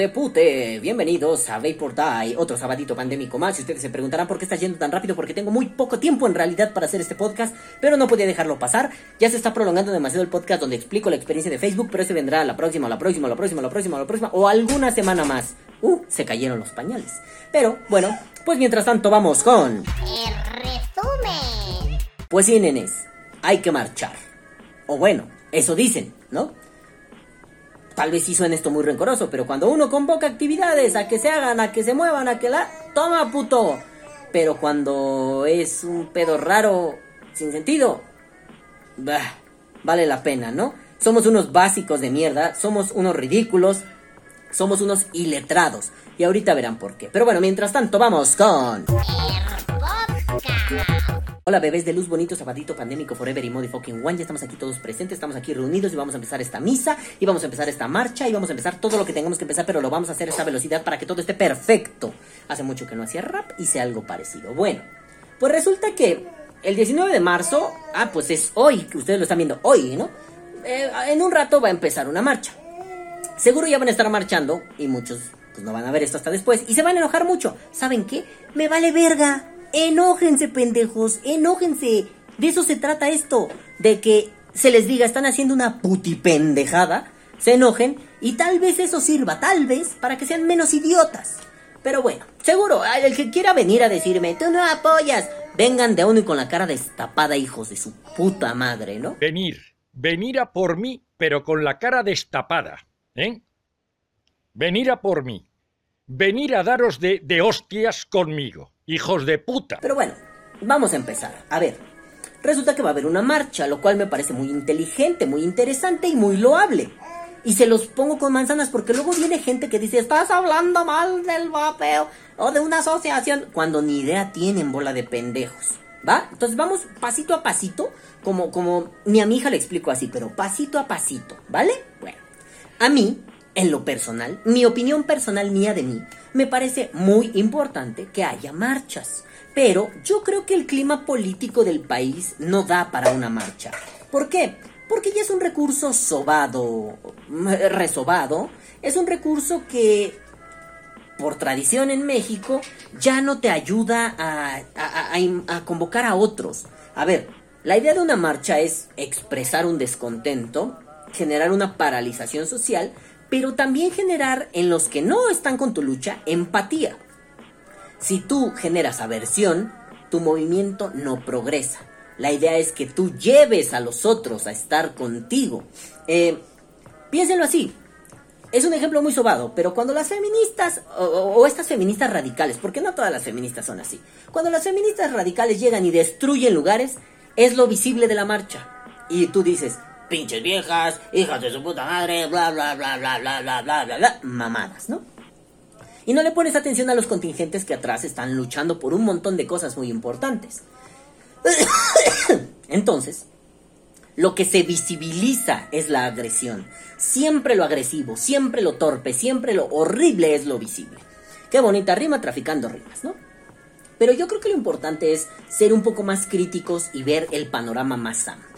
De pute, bienvenidos a Vapor Die, otro sabadito pandémico más. Y ustedes se preguntarán por qué está yendo tan rápido, porque tengo muy poco tiempo en realidad para hacer este podcast, pero no podía dejarlo pasar. Ya se está prolongando demasiado el podcast donde explico la experiencia de Facebook, pero ese vendrá la próxima, la próxima, la próxima, la próxima, la próxima, o alguna semana más. Uh, se cayeron los pañales. Pero bueno, pues mientras tanto vamos con. El resumen. Pues sí, nenes, hay que marchar. O bueno, eso dicen, ¿no? Tal vez sí suene esto muy rencoroso, pero cuando uno convoca actividades a que se hagan, a que se muevan, a que la... ¡Toma, puto! Pero cuando es un pedo raro, sin sentido, bah, vale la pena, ¿no? Somos unos básicos de mierda, somos unos ridículos, somos unos iletrados. Y ahorita verán por qué. Pero bueno, mientras tanto, vamos con... Hola bebés de luz bonito, zapatito pandémico, forever y motherfucking one. Ya estamos aquí todos presentes, estamos aquí reunidos y vamos a empezar esta misa y vamos a empezar esta marcha y vamos a empezar todo lo que tengamos que empezar, pero lo vamos a hacer a esta velocidad para que todo esté perfecto. Hace mucho que no hacía rap, hice algo parecido. Bueno, pues resulta que el 19 de marzo, ah, pues es hoy, que ustedes lo están viendo hoy, ¿no? Eh, en un rato va a empezar una marcha. Seguro ya van a estar marchando y muchos pues no van a ver esto hasta después y se van a enojar mucho. ¿Saben qué? Me vale verga. Enójense, pendejos, enójense. De eso se trata esto, de que se les diga están haciendo una putipendejada, se enojen y tal vez eso sirva, tal vez, para que sean menos idiotas. Pero bueno, seguro, el que quiera venir a decirme, tú no apoyas, vengan de uno y con la cara destapada, hijos de su puta madre, ¿no? Venir, venir a por mí, pero con la cara destapada, ¿eh? Venir a por mí, venir a daros de, de hostias conmigo. Hijos de puta. Pero bueno, vamos a empezar. A ver, resulta que va a haber una marcha, lo cual me parece muy inteligente, muy interesante y muy loable. Y se los pongo con manzanas porque luego viene gente que dice, estás hablando mal del vapeo o de una asociación, cuando ni idea tienen bola de pendejos. ¿Va? Entonces vamos pasito a pasito, como, como, ni a mi hija le explico así, pero pasito a pasito, ¿vale? Bueno, a mí, en lo personal, mi opinión personal mía de mí, me parece muy importante que haya marchas. Pero yo creo que el clima político del país no da para una marcha. ¿Por qué? Porque ya es un recurso sobado, resobado. Es un recurso que, por tradición en México, ya no te ayuda a, a convocar a otros. A ver, la idea de una marcha es expresar un descontento, generar una paralización social, pero también generar en los que no están con tu lucha empatía. Si tú generas aversión, tu movimiento no progresa. La idea es que tú lleves a los otros a estar contigo. Eh, piénsenlo así. Es un ejemplo muy sobado, pero cuando las feministas, o, o, estas feministas radicales, porque no todas las feministas son así, cuando las feministas radicales llegan y destruyen lugares, es lo visible de la marcha. Y tú dices, pinches viejas, hijas de su puta madre, bla, bla, bla, bla, bla, bla, bla, bla, bla, mamadas, ¿no? Y no le pones atención a los contingentes que atrás están luchando por un montón de cosas muy importantes. Entonces, lo que se visibiliza es la agresión. Siempre lo agresivo, siempre lo torpe, siempre lo horrible es lo visible. Qué bonita rima traficando rimas, ¿no? Pero yo creo que lo importante es ser un poco más críticos y ver el panorama más amplio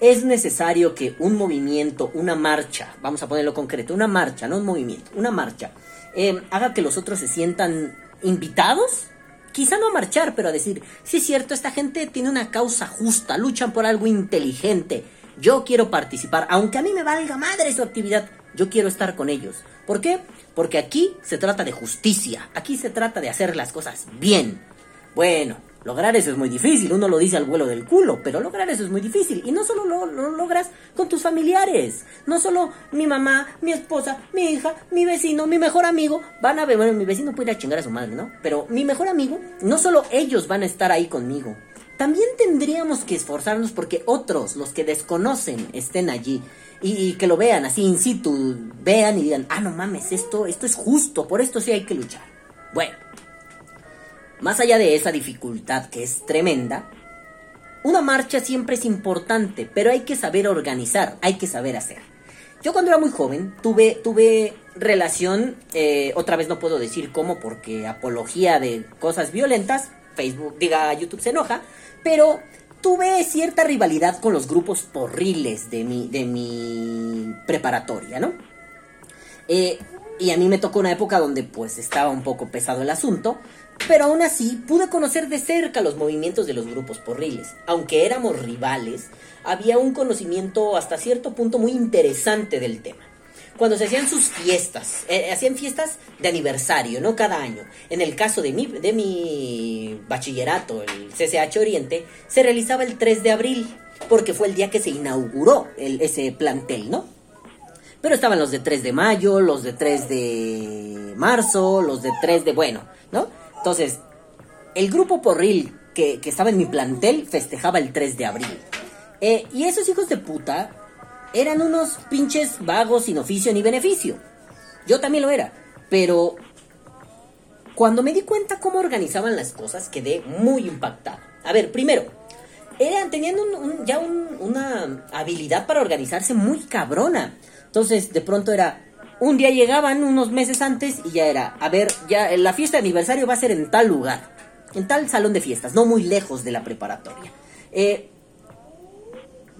es necesario que un movimiento, una marcha, vamos a ponerlo concreto, una marcha, no un movimiento, una marcha, eh, haga que los otros se sientan invitados. Quizá no a marchar, pero a decir, sí es cierto, esta gente tiene una causa justa, luchan por algo inteligente. Yo quiero participar, aunque a mí me valga madre su actividad, yo quiero estar con ellos. ¿Por qué? Porque aquí se trata de justicia, aquí se trata de hacer las cosas bien. Bueno, Lograr eso es muy difícil, uno lo dice al vuelo del culo, pero lograr eso es muy difícil. Y no solo lo, lo, logras con tus familiares, no solo mi mamá, mi esposa, mi hija, mi vecino, mi mejor amigo, van a ver, bueno, mi vecino puede ir a chingar a su madre, ¿no? Pero mi mejor amigo, no solo ellos van a estar ahí conmigo, también tendríamos que esforzarnos porque otros, los que desconocen, estén allí. Y, y, que lo vean así in situ, vean y digan, ah, no mames, esto, esto es justo, por esto sí hay que luchar. Bueno. Más allá de esa dificultad que es tremenda, una marcha siempre es importante, pero hay que saber organizar, hay que saber hacer. Yo cuando era muy joven tuve, tuve relación, eh, otra vez no puedo decir cómo porque apología de cosas violentas, Facebook, diga YouTube se enoja, pero tuve cierta rivalidad con los grupos porriles de mi, de mi preparatoria, ¿no? Eh, y a mí me tocó una época donde pues estaba un poco pesado el asunto, pero aún así pude conocer de cerca los movimientos de los grupos porriles. Aunque éramos rivales, había un conocimiento hasta cierto punto muy interesante del tema. Cuando se hacían sus fiestas, eh, hacían fiestas de aniversario, ¿no? Cada año. En el caso de mi, de mi bachillerato, el CCH Oriente, se realizaba el 3 de abril, porque fue el día que se inauguró ese plantel, ¿no? Pero estaban los de 3 de mayo, los de 3 de marzo, los de 3 de, bueno, ¿no? Entonces, el grupo porril que, que estaba en mi plantel festejaba el 3 de abril. Eh, y esos hijos de puta eran unos pinches vagos sin oficio ni beneficio. Yo también lo era. Pero cuando me di cuenta cómo organizaban las cosas, quedé muy impactado. A ver, primero, eran, tenían ya un- una habilidad para organizarse muy cabrona. Entonces, de pronto era, un día llegaban unos meses antes y ya era, a ver, ya la fiesta de aniversario va a ser en tal lugar, en tal salón de fiestas, no muy lejos de la preparatoria. Eh,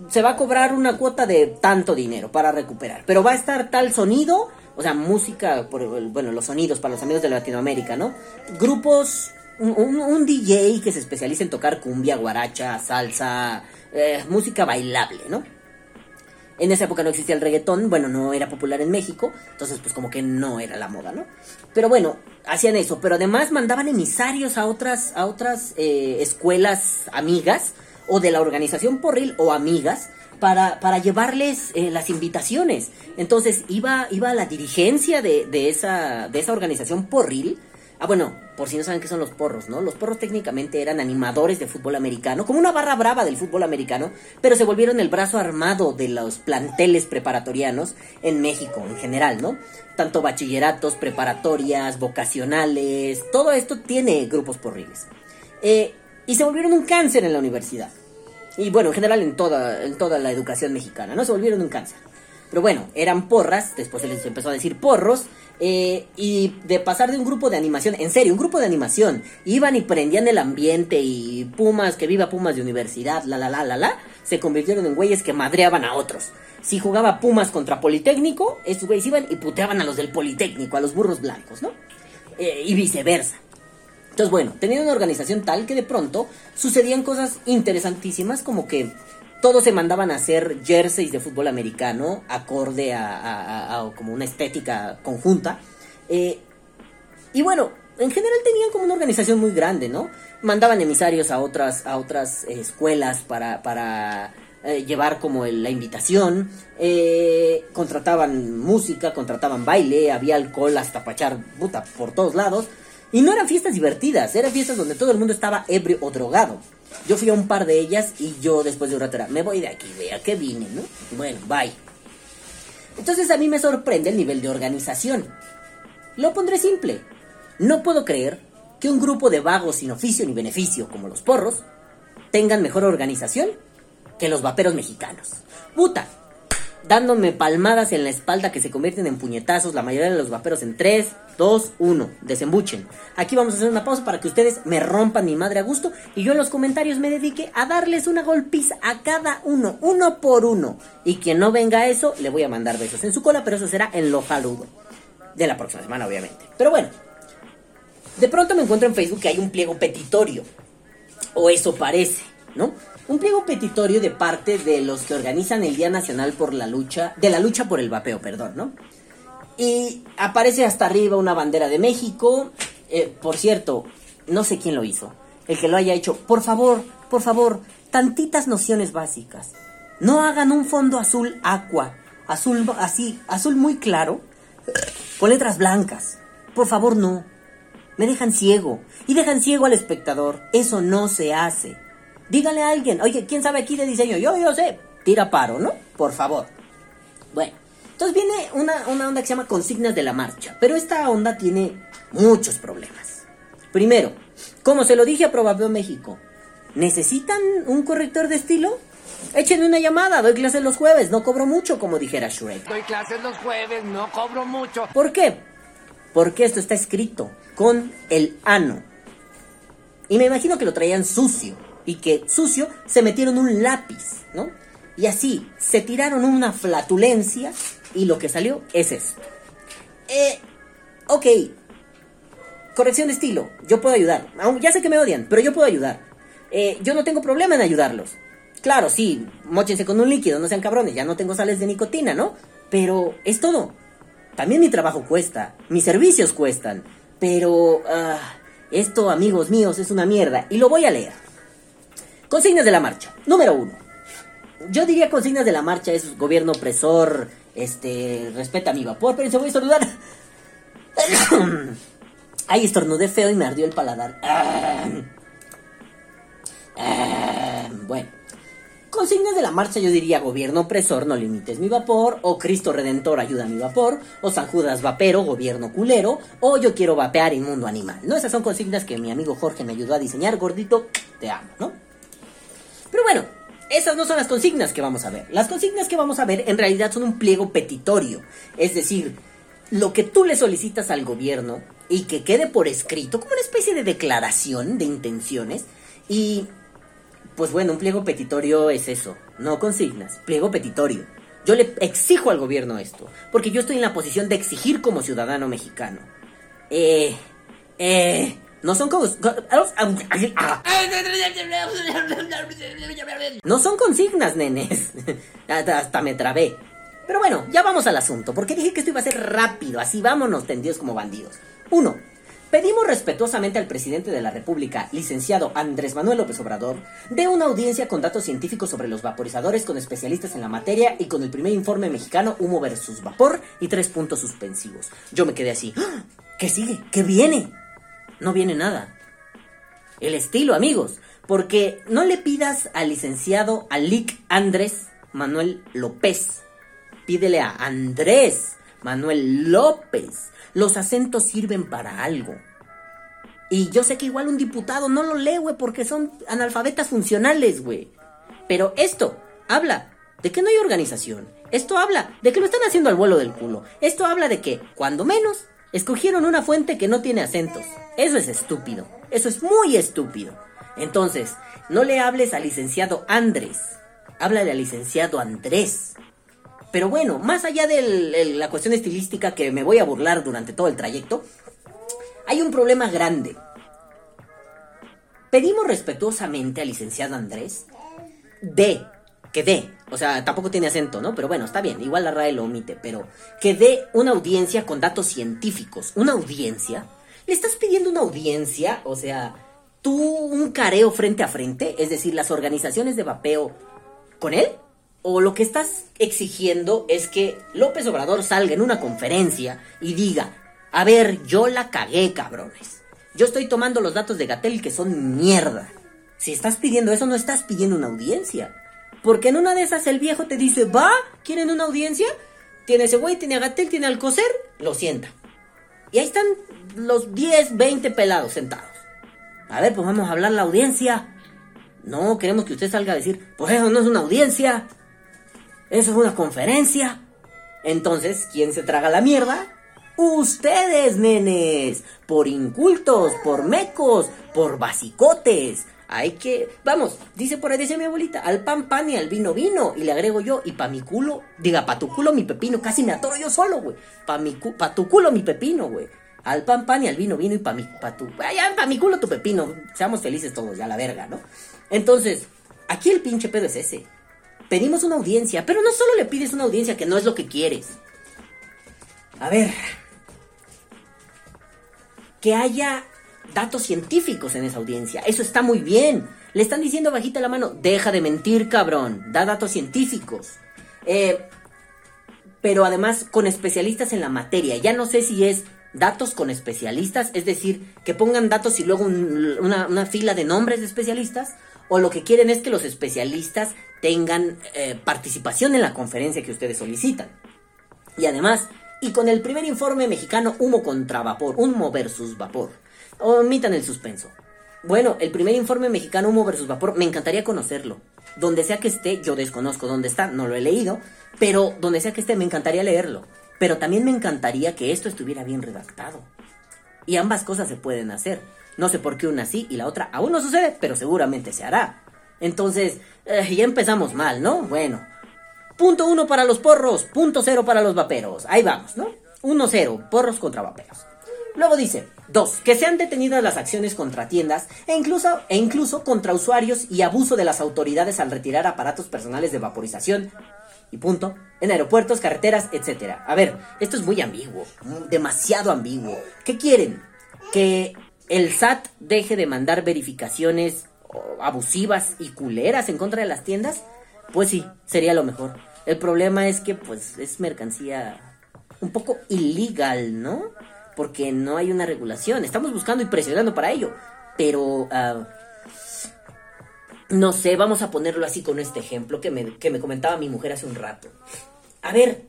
se va a cobrar una cuota de tanto dinero para recuperar, pero va a estar tal sonido, o sea, música, por, bueno, los sonidos para los amigos de Latinoamérica, ¿no? Grupos, un DJ que se especializa en tocar cumbia, guaracha, salsa, eh, música bailable, ¿no? En esa época no existía el reggaetón, bueno, no era popular en México, entonces pues como que no era la moda, ¿no? Pero bueno, hacían eso, pero además mandaban emisarios a otras, a otras eh, escuelas amigas, o de la organización porril o amigas, para, para llevarles eh, las invitaciones. Entonces iba, iba la dirigencia de, de, esa, de esa organización porril, Ah, bueno, por si no saben qué son los porros, ¿no? Los porros técnicamente eran animadores de fútbol americano, como una barra brava del fútbol americano, pero se volvieron el brazo armado de los planteles preparatorianos en México en general, ¿no? Tanto bachilleratos, preparatorias, vocacionales, todo esto tiene grupos porriles. Eh, y se volvieron un cáncer en la universidad. Y bueno, en general en toda, en toda la educación mexicana, ¿no? Se volvieron un cáncer. Pero bueno, eran porras, después se les empezó a decir porros, eh, y de pasar de un grupo de animación, en serio, un grupo de animación, iban y prendían el ambiente y Pumas, que viva Pumas de universidad, la la la la la, se convirtieron en güeyes que madreaban a otros. Si jugaba Pumas contra Politécnico, estos güeyes iban y puteaban a los del Politécnico, a los burros blancos, ¿no? Eh, y viceversa. Entonces, bueno, tenían una organización tal que de pronto sucedían cosas interesantísimas como que todos se mandaban a hacer jerseys de fútbol americano acorde a, a- a- como una estética conjunta. Eh, y bueno, en general tenían como una organización muy grande, ¿no? Mandaban emisarios a otras, a otras eh, escuelas para, para eh, llevar como el- la invitación. eh, contrataban música, contrataban baile, había alcohol hasta pachar puta por todos lados. Y no eran fiestas divertidas, eran fiestas donde todo el mundo estaba ebrio o drogado. Yo fui a un par de ellas y yo después de un rato me voy de aquí, vea que vine, ¿no? Bueno, bye. Entonces a mí me sorprende el nivel de organización. Lo pondré simple. No puedo creer que un grupo de vagos sin oficio ni beneficio, como los porros, tengan mejor organización que los vaperos mexicanos. Puta, dándome palmadas en la espalda que se convierten en puñetazos la mayoría de los vaperos en 3, 2, 1, desembuchen. Aquí vamos a hacer una pausa para que ustedes me rompan mi madre a gusto y yo en los comentarios me dedique a darles una golpiza a cada uno, uno por uno. Y quien no venga a eso, le voy a mandar besos en su cola, pero eso será en lo jaludo. De la próxima semana, obviamente. Pero bueno, de pronto me encuentro en Facebook que hay un pliego petitorio. O eso parece, ¿no? Un pliego petitorio de parte de los que organizan el Día Nacional por la lucha, de la lucha por el vapeo, perdón, ¿no? Y aparece hasta arriba una bandera de México. Eh, por cierto, no sé quién lo hizo. El que lo haya hecho, por favor, por favor, tantitas nociones básicas. No hagan un fondo azul aqua, azul así, azul muy claro, con letras blancas. Por favor, no. Me dejan ciego. Y dejan ciego al espectador. Eso no se hace. Dígale a alguien, oye, ¿quién sabe aquí de diseño? Yo, yo sé. Tira paro, ¿no? Por favor. Bueno, entonces viene una, una onda que se llama consignas de la marcha. Pero esta onda tiene muchos problemas. Primero, como se lo dije a Probabeo México, ¿necesitan un corrector de estilo? Échenme una llamada, doy clases los jueves, no cobro mucho, como dijera Shrek. Doy clases los jueves, no cobro mucho. ¿Por qué? Porque esto está escrito con el ano. Y me imagino que lo traían sucio. Y que sucio se metieron un lápiz, ¿no? Y así se tiraron una flatulencia y lo que salió es esto. Eh, ok. Corrección de estilo. Yo puedo ayudar. Ya sé que me odian, pero yo puedo ayudar. Eh, yo no tengo problema en ayudarlos. Claro, sí, mochense con un líquido, no sean cabrones, ya no tengo sales de nicotina, ¿no? Pero es todo. También mi trabajo cuesta, mis servicios cuestan. Pero... ah, esto, amigos míos, es una mierda. Y lo voy a leer. Consignas de la marcha. Número uno. Yo diría consignas de la marcha es gobierno opresor, este, respeta mi vapor, pero se voy a estornudar. Ay, estornudé feo y me ardió el paladar. Bueno. Consignas de la marcha yo diría gobierno opresor, no limites mi vapor, o Cristo Redentor ayuda a mi vapor, o San Judas vapero, gobierno culero, o yo quiero vapear inmundo animal. No, esas son consignas que mi amigo Jorge me ayudó a diseñar, gordito, te amo, ¿no? Pero bueno, esas no son las consignas que vamos a ver. Las consignas que vamos a ver en realidad son un pliego petitorio. Es decir, lo que tú le solicitas al gobierno y que quede por escrito como una especie de declaración de intenciones. Y, pues bueno, un pliego petitorio es eso, no consignas, pliego petitorio. Yo le exijo al gobierno esto, porque yo estoy en la posición de exigir como ciudadano mexicano. Eh, eh, no son como... No son consignas, nenes. hasta, hasta me trabé. Pero bueno, ya vamos al asunto, porque dije que esto iba a ser rápido, así vámonos tendidos como bandidos. Uno, pedimos respetuosamente al presidente de la República, licenciado Andrés Manuel López Obrador, de una audiencia con datos científicos sobre los vaporizadores con especialistas en la materia y con el primer informe mexicano Humo versus Vapor y tres puntos suspensivos. Yo me quedé así, ¡Ah! ¿qué sigue? ¿Qué viene? No viene nada el estilo, amigos. Porque no le pidas al licenciado Alic Andrés Manuel López. Pídele a Andrés Manuel López. Los acentos sirven para algo. Y yo sé que igual un diputado no lo lee, güey, porque son analfabetas funcionales, güey. Pero esto habla de que no hay organización. Esto habla de que lo están haciendo al vuelo del culo. Esto habla de que, cuando menos, escogieron una fuente que no tiene acentos. Eso es estúpido. Eso es muy estúpido. Entonces, no le hables al licenciado Andrés. Háblale al licenciado Andrés. Pero bueno, más allá de la cuestión estilística que me voy a burlar durante todo el trayecto, hay un problema grande. Pedimos respetuosamente al licenciado Andrés de, que dé, o sea, tampoco tiene acento, ¿no? Pero bueno, está bien, igual la RAE lo omite, pero que dé una audiencia con datos científicos. ¿Una audiencia? ¿Le estás pidiendo una audiencia? O sea, tú un careo frente a frente, es decir, las organizaciones de vapeo con él? ¿O lo que estás exigiendo es que López Obrador salga en una conferencia y diga, a ver, yo la cagué, cabrones. Yo estoy tomando los datos de Gatel que son mierda. Si estás pidiendo eso, no estás pidiendo una audiencia. Porque en una de esas el viejo te dice, va, ¿quieren una audiencia? Tiene ese güey, tiene a Gatel, tiene al coser, lo sienta. Y ahí están los 10, 20 pelados sentados. A ver, pues vamos a hablar la audiencia. No, queremos que usted salga a decir, pues eso no es una audiencia. Eso es una conferencia. Entonces, ¿quién se traga la mierda? Ustedes, nenes. Por incultos, por mecos, por basicotes. Hay que, vamos, dice por ahí, dice mi abuelita, al pan pan y al vino vino. Y le agrego yo, y pa' mi culo, diga, pa' tu culo mi pepino. Casi me atoro yo solo, güey. Pa' pa' tu culo mi pepino, güey. Al pan pan y al vino vino y pa' mi, pa' tu, ya, pa' mi culo tu pepino. Seamos felices todos, ya la verga, ¿no? Entonces, aquí el pinche pedo es ese. Pedimos una audiencia, pero no solo le pides una audiencia que no es lo que quieres. A ver. Que haya datos científicos en esa audiencia. Eso está muy bien. Le están diciendo bajita la mano, deja de mentir, cabrón. Da datos científicos. Eh, pero además con especialistas en la materia. Ya no sé si es datos con especialistas, es decir, que pongan datos y luego un- una, una fila de nombres de especialistas, o lo que quieren es que los especialistas tengan eh, participación en la conferencia que ustedes solicitan. Y además, y con el primer informe mexicano Humo contra Vapor, Humo versus Vapor, omitan el suspenso. Bueno, el primer informe mexicano Humo versus Vapor, me encantaría conocerlo. Donde sea que esté, yo desconozco dónde está, no lo he leído, pero donde sea que esté, me encantaría leerlo. Pero también me encantaría que esto estuviera bien redactado. Y ambas cosas se pueden hacer. No sé por qué una sí y la otra aún no sucede, pero seguramente se hará. Entonces, eh, ya empezamos mal, ¿no? Bueno. Punto uno para los porros, punto cero para los vaperos. Ahí vamos, ¿no? 1-0, porros contra vaperos. Luego dice, 2. Que sean detenidas las acciones contra tiendas e incluso, e incluso contra usuarios y abuso de las autoridades al retirar aparatos personales de vaporización y punto, en aeropuertos, carreteras, etc. A ver, esto es muy ambiguo, demasiado ambiguo. ¿Qué quieren? ¿Que el SAT deje de mandar verificaciones abusivas y culeras en contra de las tiendas? Pues sí, sería lo mejor. El problema es que pues es mercancía un poco ilegal, ¿no? Porque no hay una regulación. Estamos buscando y presionando para ello. Pero... ah, no sé, vamos a ponerlo así con este ejemplo que me, que me comentaba mi mujer hace un rato. A ver,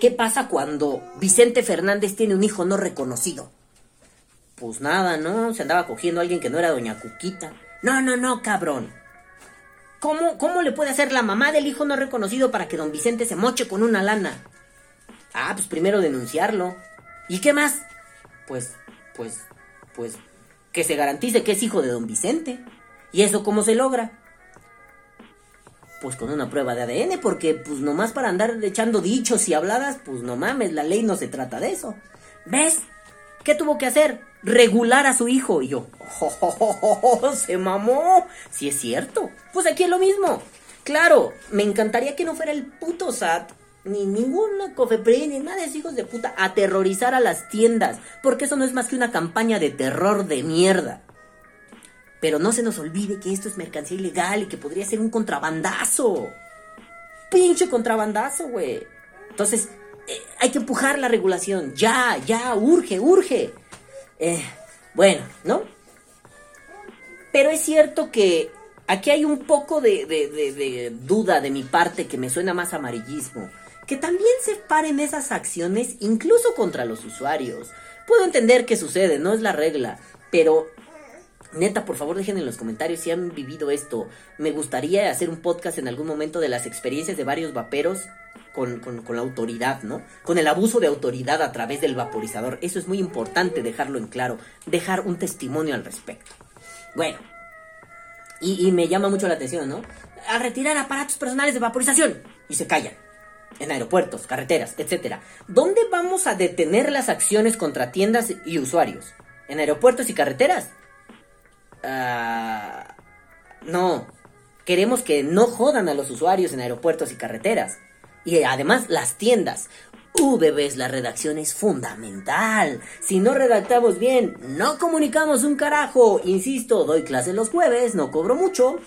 ¿qué pasa cuando Vicente Fernández tiene un hijo no reconocido? Pues nada, ¿no? Se andaba cogiendo a alguien que no era doña Cuquita. No, no, no, cabrón. ¿Cómo, ¿Cómo le puede hacer la mamá del hijo no reconocido para que don Vicente se moche con una lana? Ah, pues primero denunciarlo. ¿Y qué más? Pues, pues, pues, que se garantice que es hijo de don Vicente. ¿Y eso cómo se logra? Pues con una prueba de ADN, porque pues nomás para andar echando dichos y habladas, pues no mames, la ley no se trata de eso. ¿Ves? ¿Qué tuvo que hacer? Regular a su hijo. Y yo, ¡oh, se mamó! Si es cierto. Pues aquí es lo mismo. Claro, me encantaría que no fuera el puto SAT, ni ninguna COFEPRI, ni nada de esos hijos de puta, aterrorizar a las tiendas, porque eso no es más que una campaña de terror de mierda. Pero no se nos olvide que esto es mercancía ilegal y que podría ser un contrabandazo. Pinche contrabandazo, güey. Entonces, eh, hay que empujar la regulación. Ya, ya, urge, urge. Eh, bueno, ¿no? Pero es cierto que aquí hay un poco de- de- de duda de mi parte que me suena más amarillismo. Que también se paren esas acciones incluso contra los usuarios. Puedo entender que sucede, no es la regla. Pero Neta, por favor dejen en los comentarios si han vivido esto. Me gustaría hacer un podcast en algún momento de las experiencias de varios vaperos con, con- la autoridad, ¿no? Con el abuso de autoridad a través del vaporizador. Eso es muy importante dejarlo en claro, dejar un testimonio al respecto. Bueno, y me llama mucho la atención, ¿no? A retirar aparatos personales de vaporización. Y se callan. En aeropuertos, carreteras, etc. ¿Dónde vamos a detener las acciones contra tiendas y usuarios? ¿En aeropuertos y carreteras? Ah, no. Queremos que no jodan a los usuarios en aeropuertos y carreteras. Y además las tiendas. Uh, la redacción es fundamental. Si no redactamos bien, no comunicamos un carajo. Insisto, doy clases los jueves, no cobro mucho.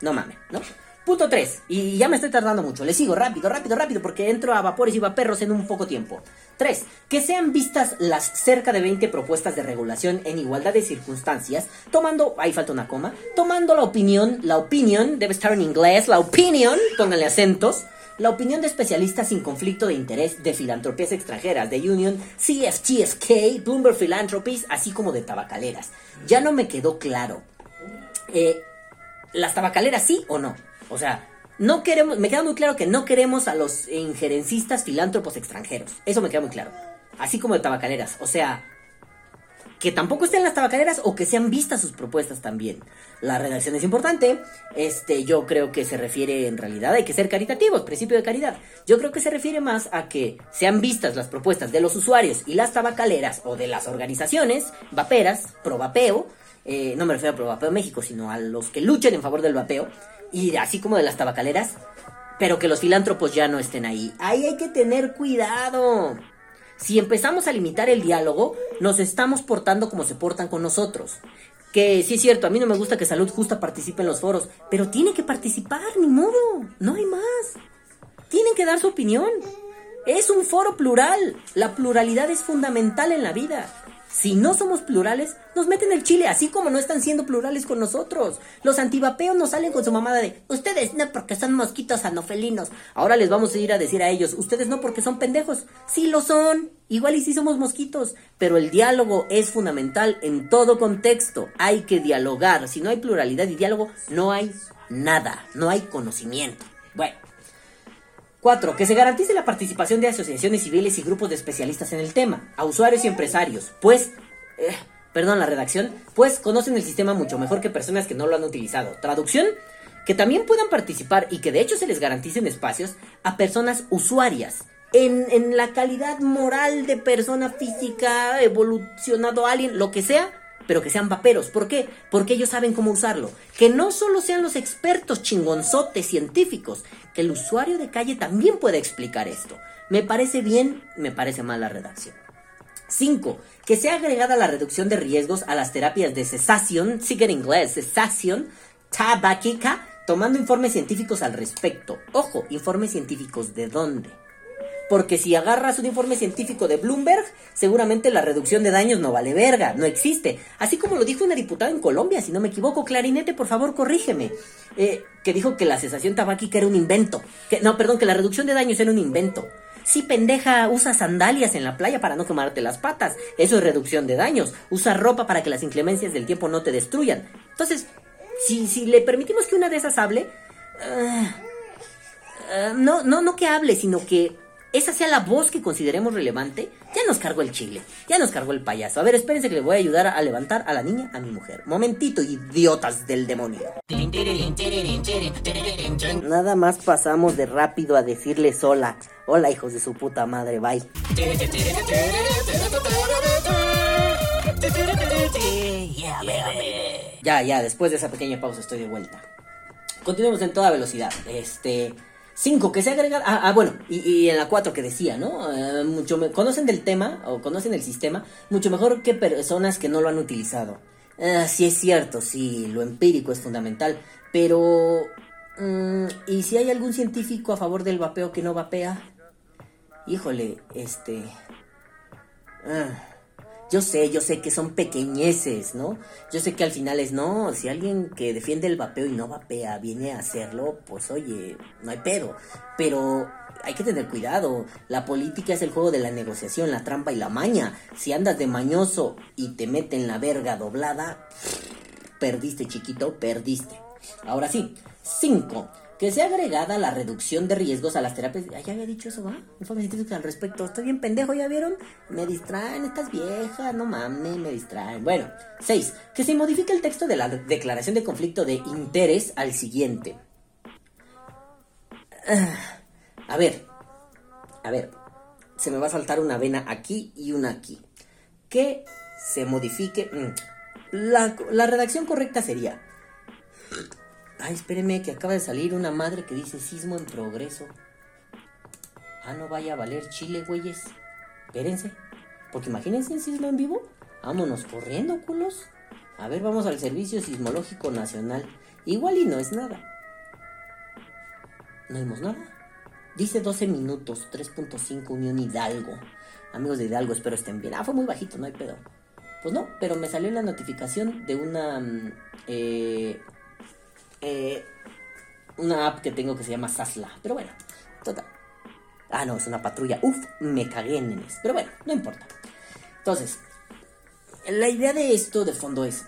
No mames, ¿no? Punto 3. Y ya me estoy tardando mucho. Le sigo rápido, rápido, rápido, porque entro a vapores y vaperros en un poco tiempo. 3. Que sean vistas las cerca de 20 propuestas de regulación en igualdad de circunstancias, tomando, ahí falta una coma, tomando la opinión, la opinión, debe estar en inglés, la opinión, pónganle acentos, la opinión de especialistas sin conflicto de interés de filantropías extranjeras, de Union, CFTSK, Bloomberg Philanthropies, así como de tabacaleras. Ya no me quedó claro. Eh, las tabacaleras sí o no. O sea, no queremos, me queda muy claro que no queremos a los injerencistas filántropos extranjeros. Eso me queda muy claro. Así como de tabacaleras. O sea, que tampoco estén las tabacaleras o que sean vistas sus propuestas también. La redacción es importante. Este, yo creo que se refiere en realidad, hay que ser caritativos, principio de caridad. Yo creo que se refiere más a que sean vistas las propuestas de los usuarios y las tabacaleras o de las organizaciones vaperas, pro vapeo. eh, no me refiero a pro vapeo México, sino a los que luchen en favor del vapeo. Y así como de las tabacaleras. Pero que los filántropos ya no estén ahí. Ahí hay que tener cuidado. Si empezamos a limitar el diálogo, nos estamos portando como se portan con nosotros. Que sí es cierto, a mí no me gusta que Salud Justa participe en los foros, pero tiene que participar, ni modo, no hay más. Tienen que dar su opinión. Es un foro plural. La pluralidad es fundamental en la vida. Si no somos plurales, nos meten el chile, así como no están siendo plurales con nosotros. Los antivapeos nos salen con su mamada de, ustedes no porque son mosquitos anofelinos. Ahora les vamos a ir a decir a ellos, ustedes no porque son pendejos. Sí lo son, igual y sí somos mosquitos. Pero el diálogo es fundamental en todo contexto. Hay que dialogar. Si no hay pluralidad y diálogo, no hay nada, no hay conocimiento. Bueno. 4. Que se garantice la participación de asociaciones civiles y grupos de especialistas en el tema, a usuarios y empresarios, pues, eh, perdón la redacción, pues conocen el sistema mucho mejor que personas que no lo han utilizado. Traducción, que también puedan participar y que de hecho se les garanticen espacios a personas usuarias en, en la calidad moral de persona física, evolucionado alien, lo que sea, pero que sean vaperos. ¿Por qué? Porque ellos saben cómo usarlo. Que no solo sean los expertos chingonzotes científicos, que el usuario de calle también pueda explicar esto. Me parece bien, me parece mal la redacción. 5. Que sea agregada la reducción de riesgos a las terapias de cesación, sigue en inglés, cesación, tabáquica, tomando informes científicos al respecto. Ojo, informes científicos de dónde. Porque si agarras un informe científico de Bloomberg, seguramente la reducción de daños no vale verga, no existe. Así como lo dijo una diputada en Colombia, si no me equivoco, Clarinete, por favor, corrígeme. Eh, que dijo que la cesación tabáquica era un invento. No, perdón, que la reducción de daños era un invento. Sí, pendeja, usa sandalias en la playa para no quemarte las patas. Eso es reducción de daños. Usa ropa para que las inclemencias del tiempo no te destruyan. Entonces, si, si le permitimos que una de esas hable... ah, ah, no, no, no que hable, sino que esa sea la voz que consideremos relevante, ya nos cargó el chile, ya nos cargó el payaso. A ver, espérense que le voy a ayudar a levantar a la niña, a mi mujer. Momentito, idiotas del demonio. Nada más pasamos de rápido a decirles hola. Hola, hijos de su puta madre, bye. Ya, ya, después de esa pequeña pausa estoy de vuelta. Continuemos en toda velocidad. Este. 5, que se agrega. Ah, ah, bueno, y, en la 4 que decía, ¿no? Eh, mucho conocen del tema o conocen el sistema mucho mejor que personas que no lo han utilizado. Ah, sí, es cierto, sí, lo empírico es fundamental. Pero. mm, ¿Y si hay algún científico a favor del vapeo que no vapea? Híjole, este. ah, yo sé, yo sé que son pequeñeces, ¿no? Yo sé que al final es no, si alguien que defiende el vapeo y no vapea viene a hacerlo, pues oye, no hay pedo. Pero hay que tener cuidado. La política es el juego de la negociación, la trampa y la maña. Si andas de mañoso y te meten la verga doblada, perdiste chiquito, perdiste. Ahora sí, 5. Que sea agregada la reducción de riesgos a las terapias. Ya había dicho eso, ¿va? Al respecto. Estoy bien pendejo, ¿ya vieron? Me distraen estas viejas, no mames, me distraen. Bueno, 6. Que se modifique el texto de la declaración de conflicto de interés al siguiente. Ah, a ver, a ver, se me va a saltar una vena aquí y una aquí. Que se modifique. mm, la redacción correcta sería. Ay, espéreme, que acaba de salir una madre que dice sismo en progreso. Ah, no vaya a valer chile, güeyes. Espérense. Porque imagínense un sismo en vivo. Vámonos corriendo, culos. A ver, vamos al Servicio Sismológico Nacional. Igual y no es nada. No vimos nada. Dice 12 minutos, 3.5 Unión Hidalgo. Amigos de Hidalgo, espero estén bien. Ah, fue muy bajito, no hay pedo. Pues no, pero me salió la notificación de una... mm, eh, eh, una app que tengo que se llama Sasla. Pero bueno, total. Ah, no, es una patrulla. Uf, me cagué en nenes. Pero bueno, no importa. Entonces, la idea de esto de fondo es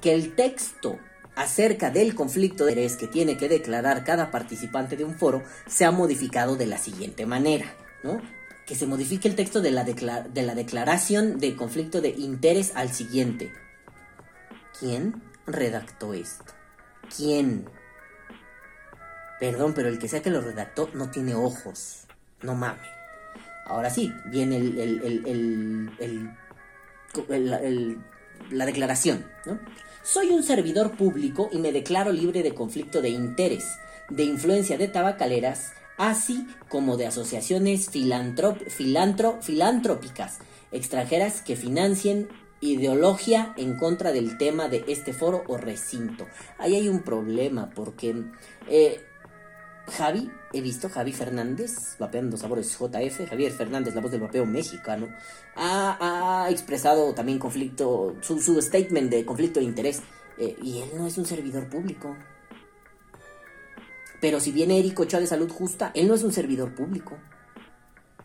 que el texto acerca del conflicto de interés que tiene que declarar cada participante de un foro sea modificado de la siguiente manera, ¿no? Que se modifique el texto de la, de la declaración de conflicto de interés al siguiente. ¿Quién redactó esto? ¿Quién? Perdón, pero el que sea que lo redactó no tiene ojos. No mames. Ahora sí, viene el, la declaración, ¿no? Soy un servidor público y me declaro libre de conflicto de interés, de influencia de tabacaleras, así como de asociaciones filantrop- filantro- filantrópicas extranjeras que financien ideología en contra del tema de este foro o recinto. Ahí hay un problema porque eh, Javi, he visto Javi Fernández, vapeando sabores JF, Javier Fernández, la voz del vapeo mexicano, ha, expresado también conflicto, su, su statement de conflicto de interés, eh, y él no es un servidor público. Pero si viene Eric Ochoa de Salud Justa, él no es un servidor público.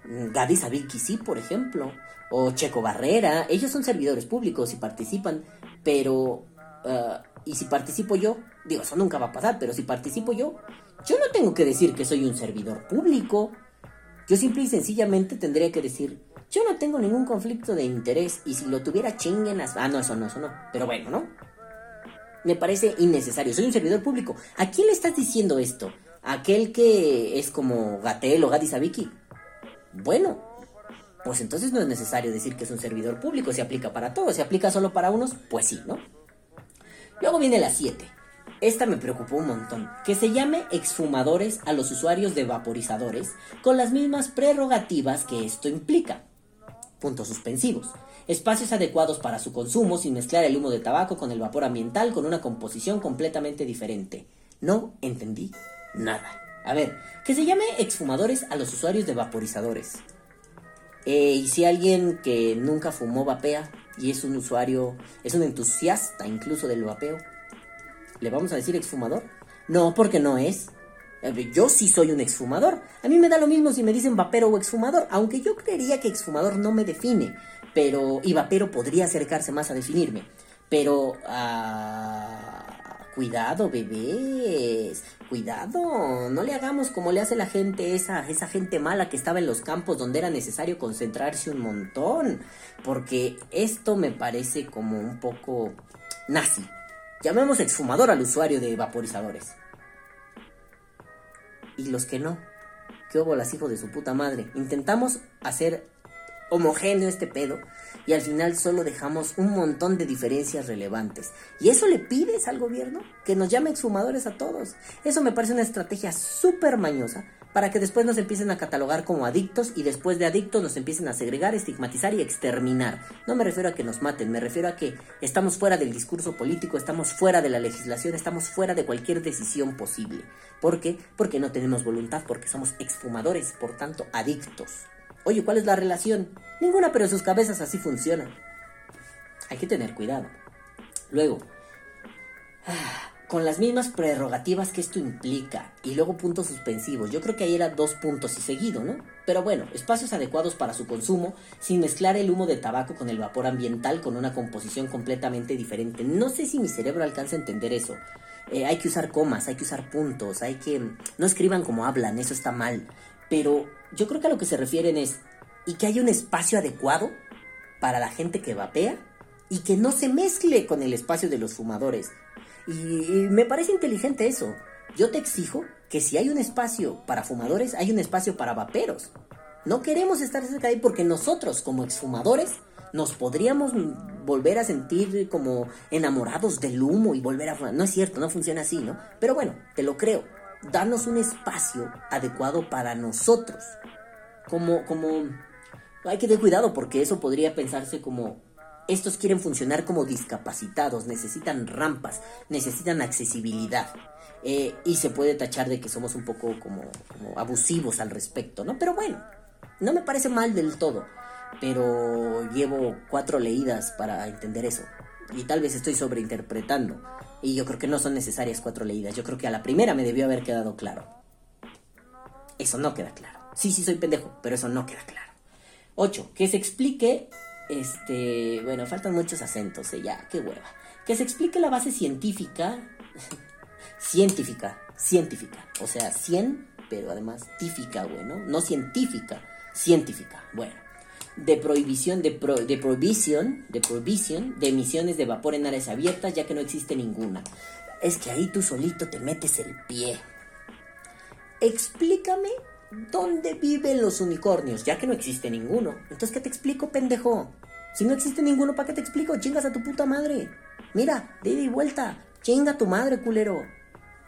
Gadi Sabiki sí, por ejemplo, o Checo Barrera, ellos son servidores públicos y participan, pero... ah, y si participo yo, digo, eso nunca va a pasar, pero si participo yo, yo no tengo que decir que soy un servidor público. Yo simple y sencillamente tendría que decir, yo no tengo ningún conflicto de interés y si lo tuviera chinguen las... Ah, no, eso no, eso no. Pero bueno, ¿no? Me parece innecesario. Soy un servidor público. ¿A quién le estás diciendo esto? ¿A aquel que es como Gatel o Gadi Sabiki? Bueno, pues entonces no es necesario decir que es un servidor público, se aplica para todos, se aplica solo para unos, pues sí, ¿no? Luego viene la 7. Esta me preocupó un montón. Que se llame exfumadores a los usuarios de vaporizadores con las mismas prerrogativas que esto implica. Puntos suspensivos. Espacios adecuados para su consumo sin mezclar el humo de tabaco con el vapor ambiental con una composición completamente diferente. No entendí nada. A ver, que se llame exfumadores a los usuarios de vaporizadores. Eh, y si alguien que nunca fumó vapea y es un usuario, es un entusiasta incluso del vapeo, ¿le vamos a decir exfumador? No, porque no es. Yo sí soy un exfumador. A mí me da lo mismo si me dicen vapero o exfumador, aunque yo creería que exfumador no me define, pero y vapero podría acercarse más a definirme. Pero ah, cuidado, bebés, cuidado, no le hagamos como le hace la gente esa esa gente mala que estaba en los campos donde era necesario concentrarse un montón, porque esto me parece como un poco nazi. Llamemos exfumador al usuario de vaporizadores. Y los que no. ¿Qué hubo las hijos de su puta madre? Intentamos hacer homogéneo este pedo y al final solo dejamos un montón de diferencias relevantes. ¿Y eso le pides al gobierno? Que nos llame exfumadores a todos. Eso me parece una estrategia súper mañosa para que después nos empiecen a catalogar como adictos y después de adictos nos empiecen a segregar, estigmatizar y exterminar. No me refiero a que nos maten, me refiero a que estamos fuera del discurso político, estamos fuera de la legislación, estamos fuera de cualquier decisión posible. ¿Por qué? Porque no tenemos voluntad, porque somos exfumadores, por tanto adictos. Oye, ¿cuál es la relación? Ninguna, pero en sus cabezas así funcionan. Hay que tener cuidado. Luego, ah, con las mismas prerrogativas que esto implica, y luego puntos suspensivos. Yo creo que ahí eran dos puntos y seguido, ¿no? Pero bueno, espacios adecuados para su consumo, sin mezclar el humo de tabaco con el vapor ambiental con una composición completamente diferente. No sé si mi cerebro alcanza a entender eso. Eh, hay que usar comas, hay que usar puntos, hay que... No escriban como hablan, eso está mal. Pero yo creo que a lo que se refieren es, y que haya un espacio adecuado para la gente que vapea y que no se mezcle con el espacio de los fumadores. Y, y me parece inteligente eso. Yo te exijo que si hay un espacio para fumadores, hay un espacio para vaperos. No queremos estar cerca de ahí porque nosotros, como exfumadores, nos podríamos volver a sentir como enamorados del humo y volver a fumar. No es cierto, no funciona así, ¿no? Pero bueno, te lo creo. Danos un espacio adecuado para nosotros. Como, como... Hay que tener cuidado porque eso podría pensarse como... Estos quieren funcionar como discapacitados, necesitan rampas, necesitan accesibilidad. Eh, y se puede tachar de que somos un poco como, como abusivos al respecto, ¿no? Pero bueno, no me parece mal del todo. Pero llevo cuatro leídas para entender eso. Y tal vez estoy sobreinterpretando. Y yo creo que no son necesarias cuatro leídas. Yo creo que a la primera me debió haber quedado claro. Eso no queda claro. Sí, sí, soy pendejo, pero eso no queda claro. 8. Que se explique. Este. Bueno, faltan muchos acentos, eh, ya, qué hueva. Que se explique la base científica. científica, científica. O sea, cien, pero además tífica, bueno. No científica, científica. Bueno de prohibición de, pro, de prohibición de prohibición de emisiones de vapor en áreas abiertas ya que no existe ninguna. Es que ahí tú solito te metes el pie. Explícame dónde viven los unicornios, ya que no existe ninguno. Entonces, ¿qué te explico, pendejo? Si no existe ninguno, ¿para qué te explico? Chingas a tu puta madre. Mira, de ida y vuelta. Chinga a tu madre, culero.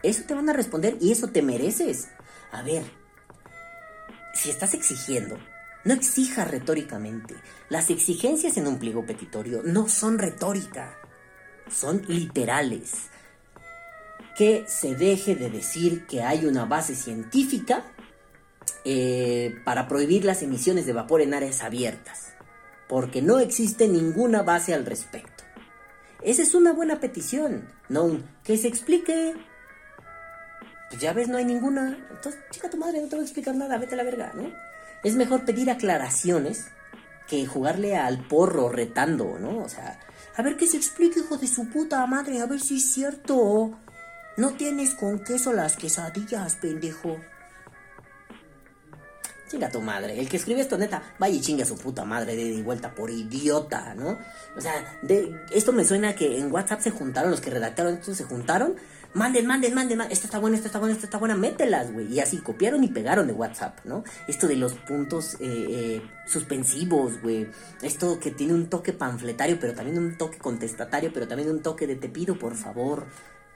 Eso te van a responder y eso te mereces. A ver, si estás exigiendo no exija retóricamente. Las exigencias en un pliego petitorio no son retórica, son literales. Que se deje de decir que hay una base científica eh, para prohibir las emisiones de vapor en áreas abiertas, porque no existe ninguna base al respecto. Esa es una buena petición, no que se explique. Pues ya ves, no hay ninguna. Entonces, chica tu madre, no te voy a explicar nada, vete a la verga, ¿no? Es mejor pedir aclaraciones que jugarle al porro retando, ¿no? O sea, a ver que se explique, hijo de su puta madre, a ver si es cierto. No tienes con queso las quesadillas, pendejo. Chinga tu madre. El que escribe esto, neta, vaya y chinga a su puta madre de vuelta por idiota, ¿no? O sea, de, esto me suena que en WhatsApp se juntaron, los que redactaron esto se juntaron Manden, manden, manden, manden. Esta está buena, esta está buena, esta está buena. Mételas, güey. Y así copiaron y pegaron de WhatsApp, ¿no? Esto de los puntos eh, eh, suspensivos, güey. Esto que tiene un toque panfletario, pero también un toque contestatario, pero también un toque de te pido, por favor.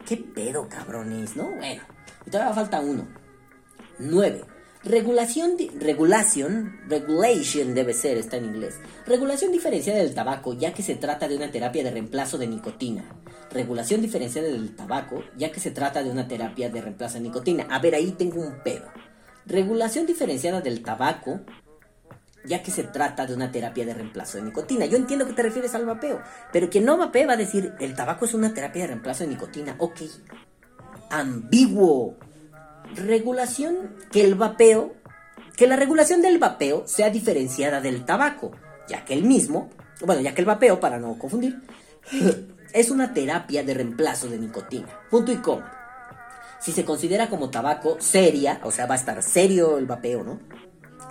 ¿Qué pedo, cabrones, no? Bueno, y todavía falta uno. 9. Regulación, regulación, regulation debe ser, está en inglés. Regulación diferenciada del tabaco, ya que se trata de una terapia de reemplazo de nicotina. Regulación diferenciada del tabaco, ya que se trata de una terapia de reemplazo de nicotina. A ver, ahí tengo un pedo. Regulación diferenciada del tabaco, ya que se trata de una terapia de reemplazo de nicotina. Yo entiendo que te refieres al vapeo, pero quien no vapea va a decir, el tabaco es una terapia de reemplazo de nicotina. Ok. Ambiguo regulación que el vapeo, que la regulación del vapeo sea diferenciada del tabaco, ya que el mismo, bueno, ya que el vapeo, para no confundir, es una terapia de reemplazo de nicotina. Punto y coma. Si se considera como tabaco seria, o sea, va a estar serio el vapeo, ¿no?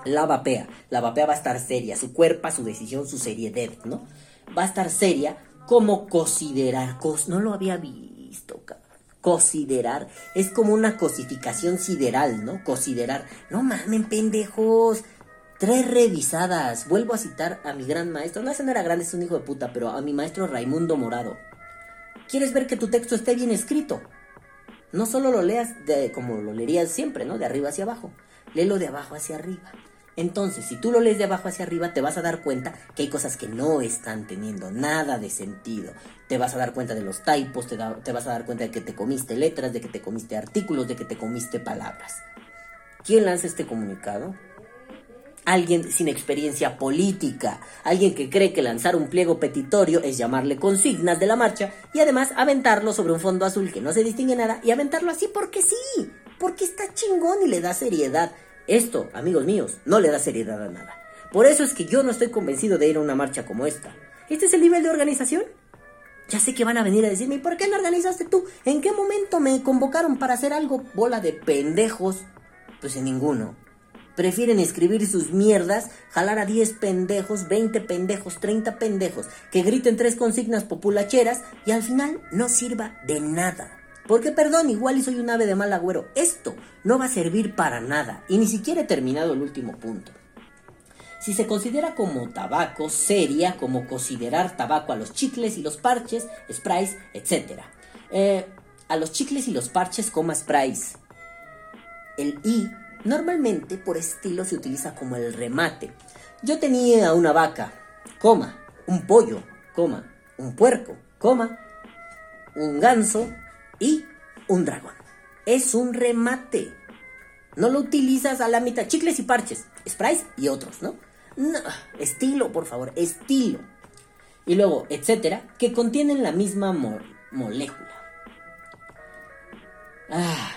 La vapea, la vapea va a estar seria, su cuerpo, su decisión, su seriedad, ¿no? Va a estar seria como considerar, cos no lo había visto. Considerar es como una cosificación sideral, ¿no? Considerar, no mamen, pendejos. Tres revisadas. Vuelvo a citar a mi gran maestro. No, ese no era grande, es un hijo de puta, pero a mi maestro Raimundo Morado. ¿Quieres ver que tu texto esté bien escrito? No solo lo leas de, como lo leerías siempre, ¿no? De arriba hacia abajo. Léelo de abajo hacia arriba. Entonces, si tú lo lees de abajo hacia arriba, te vas a dar cuenta que hay cosas que no están teniendo nada de sentido. Te vas a dar cuenta de los typos, te, te vas a dar cuenta de que te comiste letras, de que te comiste artículos, de que te comiste palabras. ¿Quién lanza este comunicado? Alguien sin experiencia política, alguien que cree que lanzar un pliego petitorio es llamarle consignas de la marcha y además aventarlo sobre un fondo azul que no se distingue nada y aventarlo así porque sí, porque está chingón y le da seriedad. Esto, amigos míos, no le da seriedad a nada. Por eso es que yo no estoy convencido de ir a una marcha como esta. ¿Este es el nivel de organización? Ya sé que van a venir a decirme, ¿y por qué no organizaste tú? ¿En qué momento me convocaron para hacer algo? Bola de pendejos. Pues en ninguno. Prefieren escribir sus mierdas, jalar a 10 pendejos, 20 pendejos, 30 pendejos, que griten tres consignas populacheras y al final no sirva de nada. Porque perdón, igual y soy un ave de mal agüero. Esto no va a servir para nada. Y ni siquiera he terminado el último punto. Si se considera como tabaco, sería como considerar tabaco a los chicles y los parches, sprays, etc. Eh, a los chicles y los parches, coma sprays. El i normalmente por estilo se utiliza como el remate. Yo tenía una vaca, coma, un pollo, coma, un puerco, coma, un ganso y un dragón. Es un remate. No lo utilizas a la mitad. Chicles y parches, sprays y otros, ¿no? No, estilo, por favor, estilo. Y luego, etcétera, que contienen la misma mo- molécula. Ah,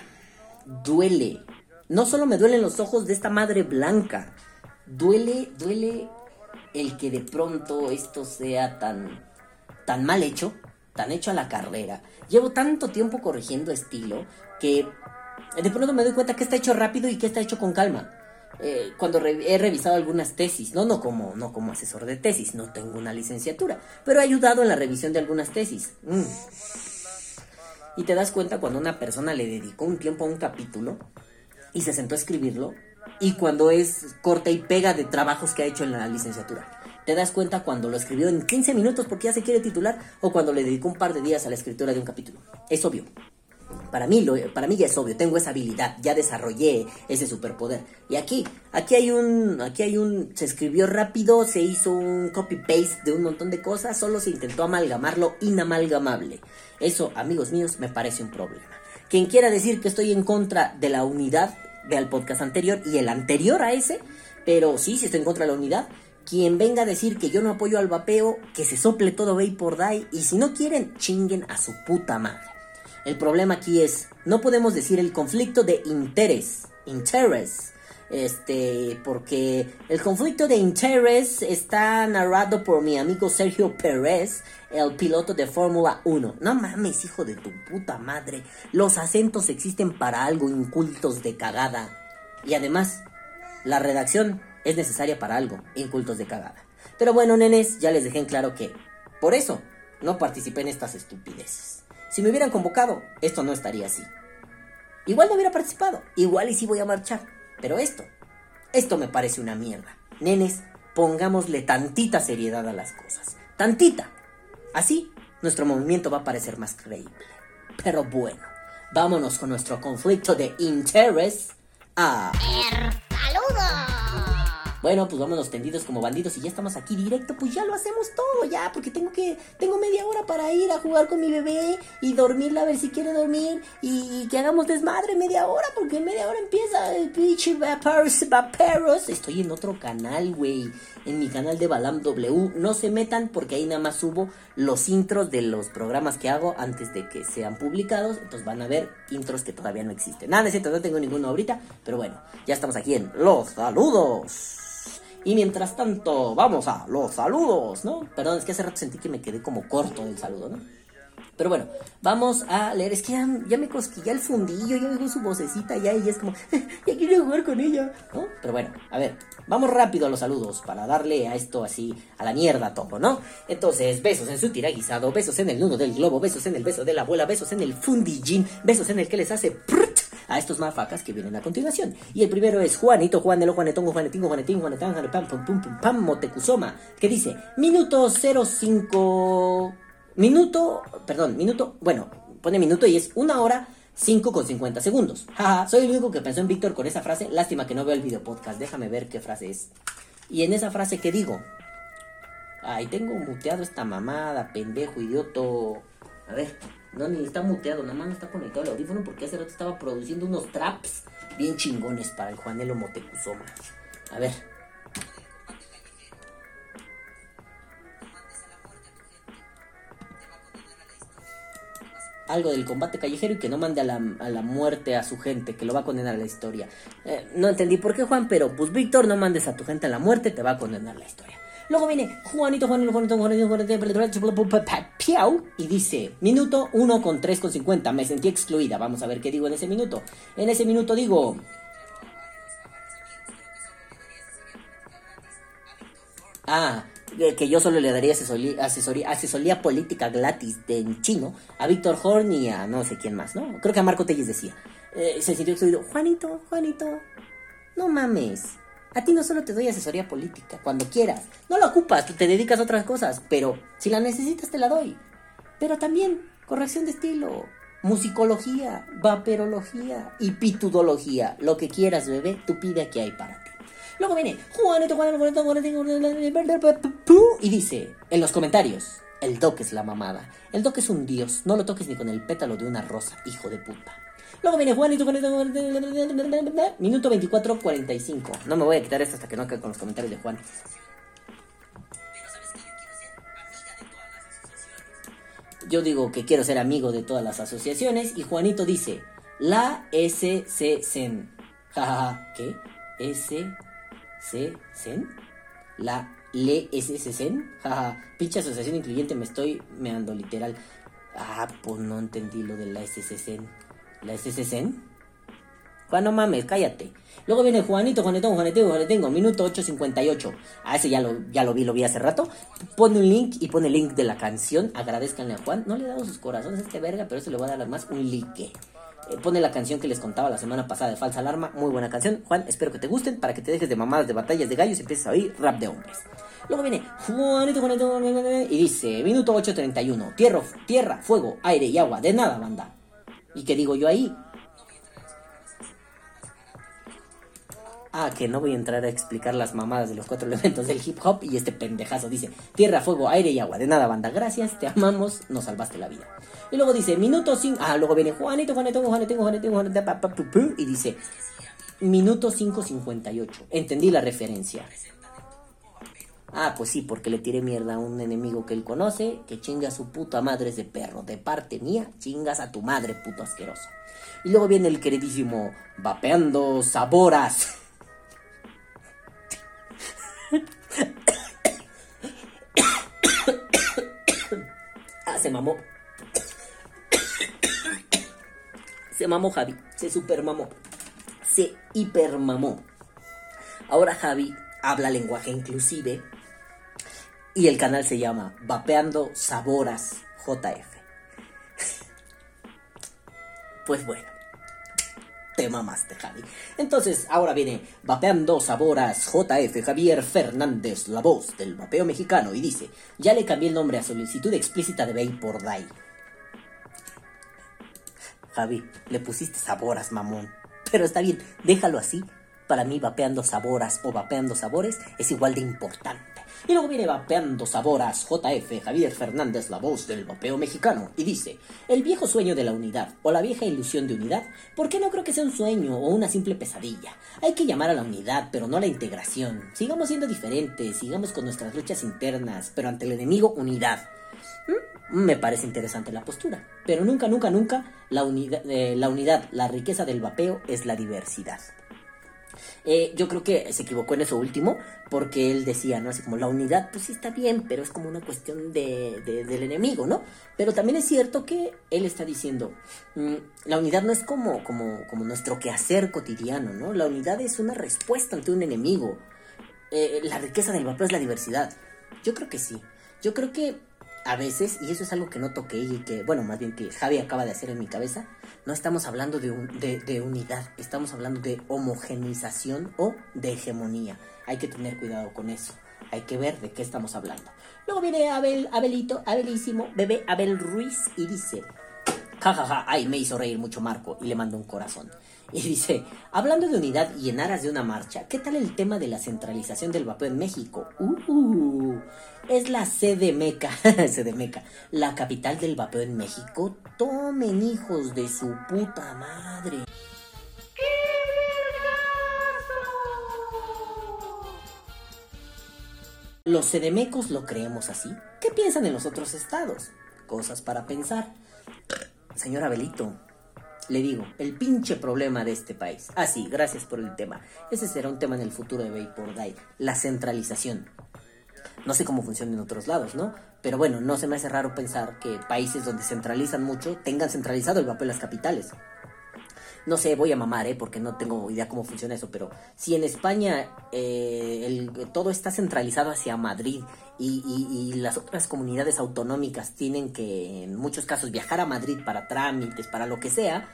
duele. No solo me duelen los ojos de esta madre blanca. Duele, duele el que de pronto esto sea tan, tan mal hecho, tan hecho a la carrera. Llevo tanto tiempo corrigiendo estilo que de pronto me doy cuenta que está hecho rápido y que está hecho con calma. Eh, cuando he revisado algunas tesis, no, no como, no como asesor de tesis, no tengo una licenciatura, pero he ayudado en la revisión de algunas tesis. Mm. Y te das cuenta cuando una persona le dedicó un tiempo a un capítulo y se sentó a escribirlo, y cuando es corta y pega de trabajos que ha hecho en la licenciatura. Te das cuenta cuando lo escribió en 15 minutos porque ya se quiere titular o cuando le dedicó un par de días a la escritura de un capítulo. Es obvio. Para mí, lo, para mí ya es obvio, tengo esa habilidad, ya desarrollé ese superpoder. Y aquí, aquí hay un, aquí hay un, se escribió rápido, se hizo un copy-paste de un montón de cosas, solo se intentó amalgamar lo inamalgamable. Eso, amigos míos, me parece un problema. Quien quiera decir que estoy en contra de la unidad, vea el podcast anterior y el anterior a ese, pero sí, sí estoy en contra de la unidad. Quien venga a decir que yo no apoyo al vapeo, que se sople todo por Day, y si no quieren, chinguen a su puta madre. El problema aquí es, no podemos decir el conflicto de interés, interés, este, porque el conflicto de interés está narrado por mi amigo Sergio Pérez, el piloto de Fórmula 1. No mames, hijo de tu puta madre, los acentos existen para algo incultos de cagada. Y además, la redacción es necesaria para algo, incultos de cagada. Pero bueno, nenes, ya les dejé en claro que, por eso, no participé en estas estupideces. Si me hubieran convocado, esto no estaría así. Igual no hubiera participado, igual y sí voy a marchar. Pero esto, esto me parece una mierda. Nenes, pongámosle tantita seriedad a las cosas. Tantita. Así, nuestro movimiento va a parecer más creíble. Pero bueno, vámonos con nuestro conflicto de interés. A... Bueno, pues vámonos tendidos como bandidos y ya estamos aquí directo, pues ya lo hacemos todo ya, porque tengo que, tengo media hora para ir a jugar con mi bebé y dormirla a ver si quiere dormir y, que hagamos desmadre media hora, porque media hora empieza el pinche Vaperos, Vaperos. Estoy en otro canal, güey, en mi canal de Balam W. No se metan porque ahí nada más subo los intros de los programas que hago antes de que sean publicados, entonces van a ver intros que todavía no existen. Nada, es cierto, no tengo ninguno ahorita, pero bueno, ya estamos aquí en Los Saludos. Y mientras tanto, vamos a los saludos, ¿no? Perdón, es que hace rato sentí que me quedé como corto del saludo, ¿no? Pero bueno, vamos a leer. Es que ya, me cosquilla el fundillo, ya oigo su vocecita ya y es como, ya quiero jugar con ella, ¿no? Pero bueno, a ver, vamos rápido a los saludos para darle a esto así, a la mierda todo, ¿no? Entonces, besos en su tiraguisado, besos en el nudo del globo, besos en el beso de la abuela, besos en el fundillín, besos en el que les hace prut a estos mafacas que vienen a continuación. Y el primero es Juanito, Juanelo, Juanetongo, Juanetingo, Juanetín, Juanetán, Juanepam, pum, pum, pum, pam, Motecuzoma, que dice, minuto 05, minuto, perdón, minuto, bueno, pone minuto y es una hora 5 con 50 segundos. Jaja, soy el único que pensó en Víctor con esa frase. Lástima que no veo el video podcast. Déjame ver qué frase es. Y en esa frase, ¿qué digo? Ay, tengo muteado esta mamada, pendejo, idioto. A ver, no, ni está muteado, nada más no está conectado el audífono porque hace rato estaba produciendo unos traps bien chingones para el Juanelo Motecuzoma. A ver. Algo del combate callejero y que no mande a la, a la muerte a su gente, que lo va a condenar a la historia. Eh, no entendí por qué, Juan, pero pues Víctor, no mandes a tu gente a la muerte, te va a condenar la historia. Luego viene Juanito, Juanito, Juanito, Juanito, Juanito, Piau, y dice, minuto 1 con 3 con 50, me sentí excluida, vamos a ver qué digo en ese minuto. En ese minuto digo... Ah, que yo solo le daría asesoría, asesoría, asesoría política gratis de, en chino a Víctor Horn y a no sé quién más, ¿no? Creo que a Marco Telles decía. Eh, se sintió excluido. Juanito, Juanito, no mames. A ti no solo te doy asesoría política, cuando quieras. No la ocupas, te dedicas a otras cosas, pero si la necesitas te la doy. Pero también corrección de estilo, musicología, vaperología y pitudología. Lo que quieras, bebé, tú pide aquí hay para ti. Luego viene Juanito, Juanito, Juanito, Juanito, y dice en los comentarios, el doc es la mamada. El doc es un dios, no lo toques ni con el pétalo de una rosa, hijo de puta. Luego viene Juanito, minuto 24, 45. No me voy a quitar esto hasta que no acabe con los comentarios de Juan. Yo digo que quiero ser amigo de todas las asociaciones y Juanito dice, la SCCEN. Jajaja, ¿qué? SCCEN. La le SCCEN. Jaja, pinche asociación incluyente, me estoy meando literal. Ah, pues no entendí lo de la SCCEN. ¿La SCCEN? Juan, no mames, cállate. Luego viene Juanito, Juanetón, Juanetengo, Juanetengo, minuto 8.58. A ese ya lo, ya lo vi, lo vi hace rato. Pone un link y pone el link de la canción. Agradezcanle a Juan. No le he dado sus corazones a este verga, pero eso le voy a dar más un like. Eh, pone la canción que les contaba la semana pasada de Falsa Alarma. Muy buena canción. Juan, espero que te gusten para que te dejes de mamadas de batallas de gallos y empieces a oír rap de hombres. Luego viene Juanito, Juanito, y dice, minuto 8.31. Tierra, tierra, fuego, aire y agua. De nada, banda. ¿Y qué digo yo ahí? Ah, que no voy a entrar a explicar las mamadas de los cuatro elementos del hip hop y este pendejazo dice, tierra, fuego, aire y agua. De nada, banda, gracias, te amamos, nos salvaste la vida. Y luego dice, minuto 5, ah, luego viene Juanito, Juanito, Juanito, Juanito, Juanito, y dice, minuto 5.58. Entendí la referencia. Ah, pues sí, porque le tiré mierda a un enemigo que él conoce, que chinga a su puta madre ese perro. De parte mía, chingas a tu madre, puto asqueroso. Y luego viene el queridísimo Vapeando Saboras. ah, se mamó. Se mamó Javi, se super mamó. Se hiper mamó. Ahora Javi habla lenguaje inclusive y el canal se llama Vapeando Saboras JF. Pues bueno. Te mamaste, Javi. Entonces, ahora viene Vapeando Saboras JF Javier Fernández, la voz del vapeo mexicano, y dice, ya le cambié el nombre a solicitud explícita de por Day. Javi, le pusiste saboras, mamón. Pero está bien, déjalo así. Para mí, vapeando saboras o vapeando sabores es igual de importante. Y luego viene Vapeando Saboras JF Javier Fernández, la voz del vapeo mexicano, y dice, el viejo sueño de la unidad o la vieja ilusión de unidad, ¿por qué no creo que sea un sueño o una simple pesadilla? Hay que llamar a la unidad, pero no a la integración. Sigamos siendo diferentes, sigamos con nuestras luchas internas, pero ante el enemigo unidad. ¿Mm? Me parece interesante la postura, pero nunca, nunca, nunca la, unidad, eh, la unidad, la riqueza del vapeo es la diversidad. Eh, yo creo que se equivocó en eso último, porque él decía, ¿no? Así como la unidad, pues sí está bien, pero es como una cuestión de, del enemigo, ¿no? Pero también es cierto que él está diciendo, mm, la unidad no es como, como, como nuestro quehacer cotidiano, ¿no? La unidad es una respuesta ante un enemigo. Eh, la riqueza del vapor es la diversidad. Yo creo que sí. Yo creo que a veces, y eso es algo que no toqué y que, bueno, más bien que Javi acaba de hacer en mi cabeza, no estamos hablando de, de, unidad, estamos hablando de homogenización o de hegemonía. Hay que tener cuidado con eso. Hay que ver de qué estamos hablando. Luego viene Abel, Abelito, Abelísimo, bebé Abel Ruiz y dice, jajaja, ja, ja, ay, me hizo reír mucho Marco y le mando un corazón. Y dice, hablando de unidad y en aras de una marcha, ¿qué tal el tema de la centralización del vapeo en México? Uh, es la sede meca, sede meca, la capital del vapeo en México. Tomen hijos de su puta madre. Los sedemecos lo creemos así. ¿Qué piensan en los otros estados? Cosas para pensar. Señor Abelito, le digo, el pinche problema de este país. Ah, sí, gracias por el tema. Ese será un tema en el futuro de Vapor Day. La centralización. No sé cómo funciona en otros lados, ¿no? Pero bueno, no se me hace raro pensar que países donde centralizan mucho tengan centralizado el papel en las capitales. No sé, voy a mamar, ¿eh? Porque no tengo idea cómo funciona eso, pero si en España eh, todo está centralizado hacia Madrid y, y, las otras comunidades autonómicas tienen que, en muchos casos, viajar a Madrid para trámites, para lo que sea,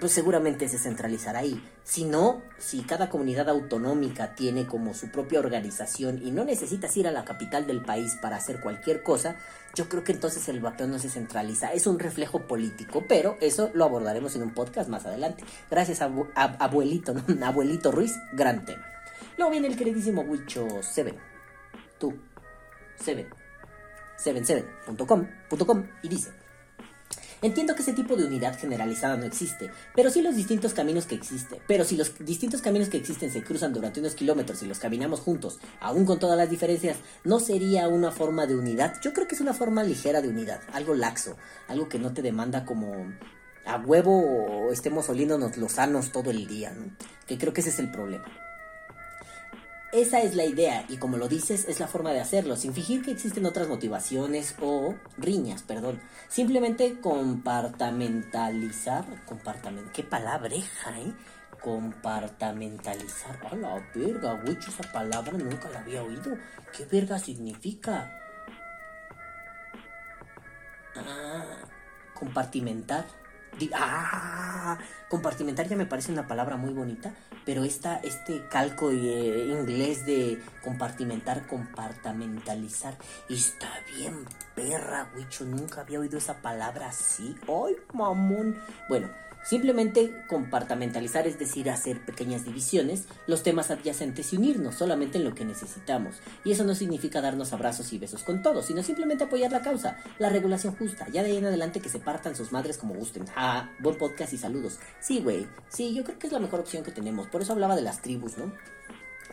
pues seguramente se centralizará ahí. Si no, si cada comunidad autonómica tiene como su propia organización y no necesitas ir a la capital del país para hacer cualquier cosa, yo creo que entonces el vapeo no se centraliza. Es un reflejo político, pero eso lo abordaremos en un podcast más adelante. Gracias a, abuelito, abuelito Ruiz, gran tema. Luego viene el queridísimo Wicho Seven. Tú, Seven. 77.com y dice Entiendo que ese tipo de unidad generalizada no existe, pero sí los distintos caminos que existen. Pero si los distintos caminos que existen se cruzan durante unos kilómetros y los caminamos juntos, aún con todas las diferencias, ¿no sería una forma de unidad? Yo creo que es una forma ligera de unidad, algo laxo, algo que no te demanda como a huevo o estemos oliéndonos los sanos todo el día, ¿no? Que creo que ese es el problema. Esa es la idea y como lo dices es la forma de hacerlo, sin fingir que existen otras motivaciones o riñas, perdón. Simplemente compartamentalizar, compartament, qué palabreja, ¿eh? Compartamentalizar. A la verga, güey, esa palabra nunca la había oído. ¿Qué verga significa? Ah, compartimentar ah, compartimentar ya me parece una palabra muy bonita, pero esta, este calco eh, inglés de compartimentar, compartamentalizar, está bien perra, Wicho, nunca había oído esa palabra así. ¡Ay, mamón! Bueno, Simplemente compartamentalizar, es decir, hacer pequeñas divisiones, los temas adyacentes y unirnos solamente en lo que necesitamos. Y eso no significa darnos abrazos y besos con todos, sino simplemente apoyar la causa, la regulación justa. Ya de ahí en adelante que se partan sus madres como gusten. Ah, buen podcast y saludos. Sí, güey. Sí, yo creo que es la mejor opción que tenemos. Por eso hablaba de las tribus, ¿no?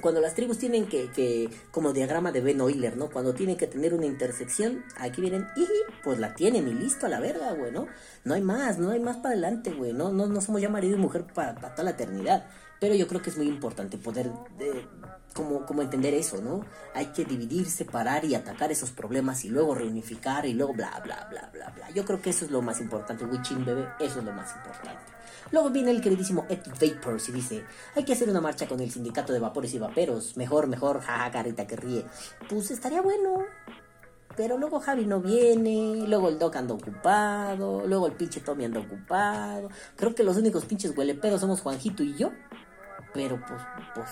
Cuando las tribus tienen que, que, como diagrama de Ben Euler, ¿no? Cuando tienen que tener una intersección, aquí vienen, y pues la tienen y listo a la verga, güey, ¿no? No hay más, no hay más para adelante, güey, no, no, no somos ya marido y mujer para, toda la eternidad. Pero yo creo que es muy importante poder, eh, como, como entender eso, ¿no? Hay que dividir, separar y atacar esos problemas y luego reunificar y luego bla, bla, bla, bla, bla. Yo creo que eso es lo más importante, Witching bebé, eso es lo más importante. Luego viene el queridísimo Ed Vapors y dice, hay que hacer una marcha con el sindicato de vapores y vaperos. Mejor, mejor, jaja, carita que ríe. Pues estaría bueno. Pero luego Javi no viene, luego el Doc anda ocupado, luego el pinche Tommy anda ocupado. Creo que los únicos pinches huelepedos somos Juanjito y yo. Pero pues, pues,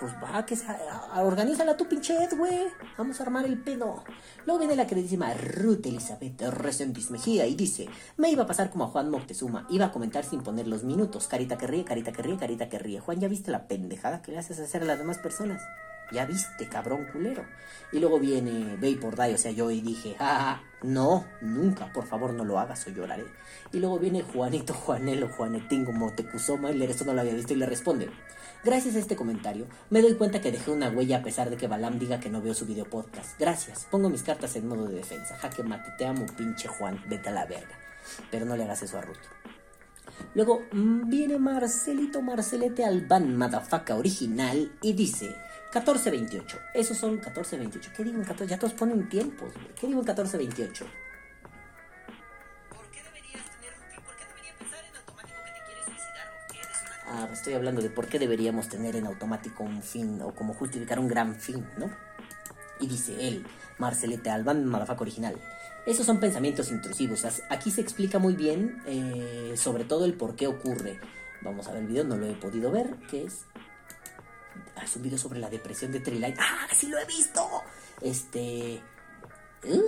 pues va, que se, organízala tu pinche güey. Vamos a armar el pedo. Luego viene la queridísima Ruth Elizabeth Resendiz Mejía y dice: Me iba a pasar como a Juan Moctezuma. Iba a comentar sin poner los minutos. Carita que ríe, carita que ríe, carita que ríe. Juan, ¿ya viste la pendejada que le haces hacer a las demás personas? Ya viste, cabrón culero. Y luego viene Vapor Die, o sea, yo y dije, ah, no, nunca, por favor no lo hagas o lloraré. Y luego viene Juanito, Juanelo, Juanetingo, Motecuzoma, y esto no lo había visto y le responde. Gracias a este comentario, me doy cuenta que dejé una huella a pesar de que Balam diga que no veo su video podcast. Gracias, pongo mis cartas en modo de defensa. Jaque mate, te amo, pinche Juan, vete a la verga. Pero no le hagas eso a Ruth. Luego mm, viene Marcelito Marcelete Albán, madafaca original, y dice 1428. Esos son 1428. ¿Qué digo en 14? Ya todos ponen tiempos, güey. ¿Qué digo en 1428? Ah, estoy hablando de por qué deberíamos tener en automático un fin o cómo justificar un gran fin, ¿no? Y dice él, Marcelete Albán, madafaca original. Esos son pensamientos intrusivos. Aquí se explica muy bien eh, sobre todo el por qué ocurre. Vamos a ver el video, no lo he podido ver, que es... Ah, es un video sobre la depresión de Triline. ¡Ah, sí lo he visto! Este... uh,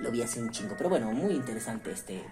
lo vi hace un chingo, pero bueno, muy interesante este.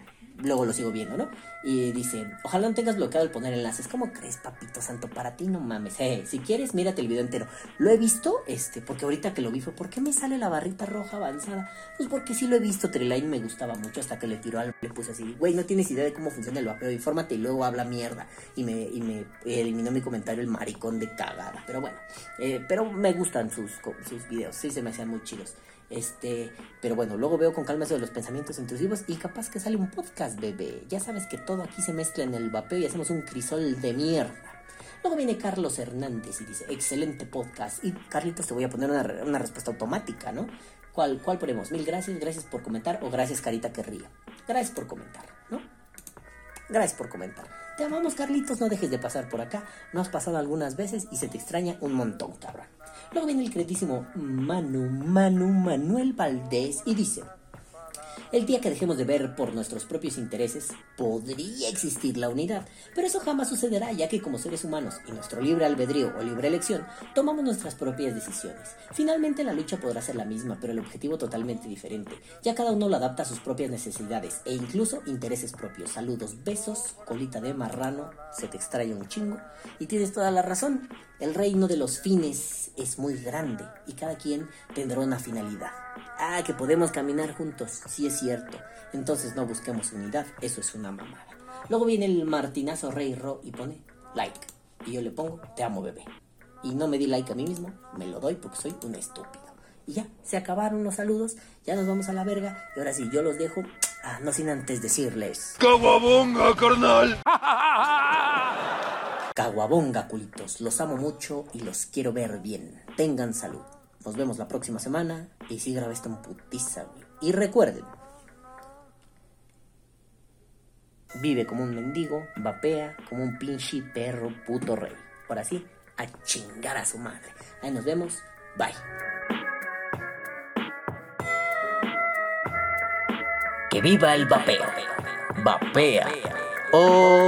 Luego lo sigo viendo, ¿no? Y dice, ojalá no tengas bloqueado el poner enlaces. ¿Cómo crees, papito santo? Para ti no mames. Eh, si quieres, mírate el video entero. Lo he visto, este, porque ahorita que lo vi fue, ¿por qué me sale la barrita roja avanzada? Pues porque sí lo he visto, Triline me gustaba mucho hasta que le tiró al... Le puse así, güey, no tienes idea de cómo funciona el vapeo, infórmate y luego habla mierda. Y me, y me eliminó mi comentario el maricón de cagada. Pero bueno, eh, pero me gustan sus, sus videos, sí se me hacían muy chidos. Este, pero bueno, luego veo con calma eso de los pensamientos intrusivos y capaz que sale un podcast, bebé. Ya sabes que todo aquí se mezcla en el vapeo y hacemos un crisol de mierda. Luego viene Carlos Hernández y dice, excelente podcast. Y Carlitos, te voy a poner una, una respuesta automática, ¿no? ¿Cuál, ¿Cuál ponemos? Mil gracias, gracias por comentar o gracias Carita que ríe. Gracias por comentar, ¿no? Gracias por comentar. Te amamos, Carlitos. No dejes de pasar por acá. No has pasado algunas veces y se te extraña un montón, cabrón. Luego viene el queridísimo Manu, Manu, Manuel Valdés y dice: El día que dejemos de ver por nuestros propios intereses, podría existir la unidad, pero eso jamás sucederá ya que como seres humanos y nuestro libre albedrío o libre elección, tomamos nuestras propias decisiones. Finalmente la lucha podrá ser la misma, pero el objetivo totalmente diferente, ya cada uno lo adapta a sus propias necesidades e incluso intereses propios. Saludos, besos, colita de marrano, se te extraña un chingo, y tienes toda la razón, el reino de los fines es muy grande y cada quien tendrá una finalidad. Ah, que podemos caminar juntos, sí es cierto. Entonces no busquemos unidad, eso es una mamada. Luego viene el martinazo Rey Ro y pone like. Y yo le pongo, te amo bebé. Y no me di like a mí mismo, me lo doy porque soy un estúpido. Y ya, se acabaron los saludos, ya nos vamos a la verga. Y ahora sí, yo los dejo, ah, no sin antes decirles... ¡Caguabonga, carnal! Caguabonga, culitos. Los amo mucho y los quiero ver bien. Tengan salud. Nos vemos la próxima semana y sí grabé esto en putiza, güey. Y recuerden. Vive como un mendigo, vapea como un pinche perro puto rey. Ahora sí, a chingar a su madre. Ahí nos vemos. Bye. Que viva el vapeo. Vapea. Oh.